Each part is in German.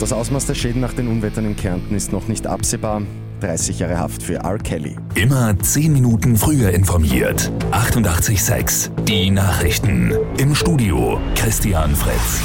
Das Ausmaß der Schäden nach den Unwettern in Kärnten ist noch nicht absehbar. 30 Jahre Haft für R. Kelly. Immer 10 Minuten früher informiert. 88.6 Die Nachrichten. Im Studio Christian Fritz.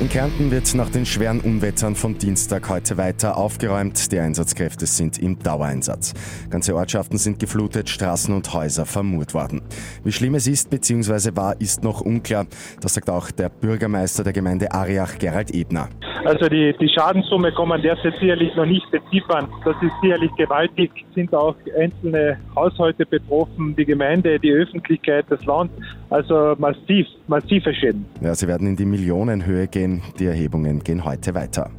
In Kärnten wird nach den schweren Unwettern vom Dienstag heute weiter aufgeräumt. Die Einsatzkräfte sind im Dauereinsatz. Ganze Ortschaften sind geflutet, Straßen und Häuser vermurt worden. Wie schlimm es ist bzw. war, ist noch unklar. Das sagt auch der Bürgermeister der Gemeinde Ariach, Gerald Ebner. Also die, die Schadenssumme kann man derzeit sicherlich noch nicht beziffern. Das ist sicherlich gewaltig. Sind auch einzelne Haushalte betroffen, die Gemeinde, die Öffentlichkeit, das Land. Also massiv, massive Schäden. Ja, sie werden in die Millionenhöhe gehen. Die Erhebungen gehen heute weiter.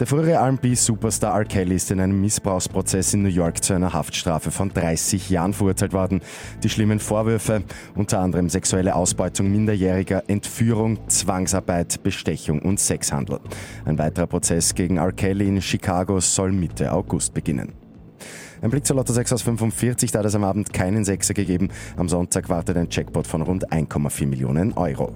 Der frühere RB-Superstar R. Kelly ist in einem Missbrauchsprozess in New York zu einer Haftstrafe von 30 Jahren verurteilt worden. Die schlimmen Vorwürfe, unter anderem sexuelle Ausbeutung Minderjähriger, Entführung, Zwangsarbeit, Bestechung und Sexhandel. Ein weiterer Prozess gegen R. Kelly in Chicago soll Mitte August beginnen. Ein Blick zur Lotto 6 aus 45, da hat es am Abend keinen Sechser gegeben. Am Sonntag wartet ein Jackpot von rund 1,4 Millionen Euro.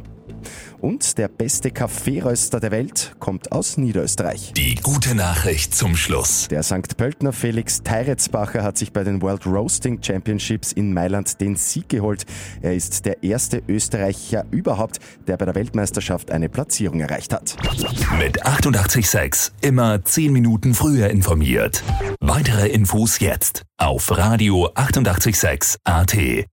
Und der beste Kaffeeröster der Welt kommt aus Niederösterreich. Die gute Nachricht zum Schluss. Der St. Pöltner Felix Teiretsbacher hat sich bei den World Roasting Championships in Mailand den Sieg geholt. Er ist der erste Österreicher überhaupt, der bei der Weltmeisterschaft eine Platzierung erreicht hat. Mit 886 immer 10 Minuten früher informiert. Weitere Infos jetzt auf Radio 886 AT.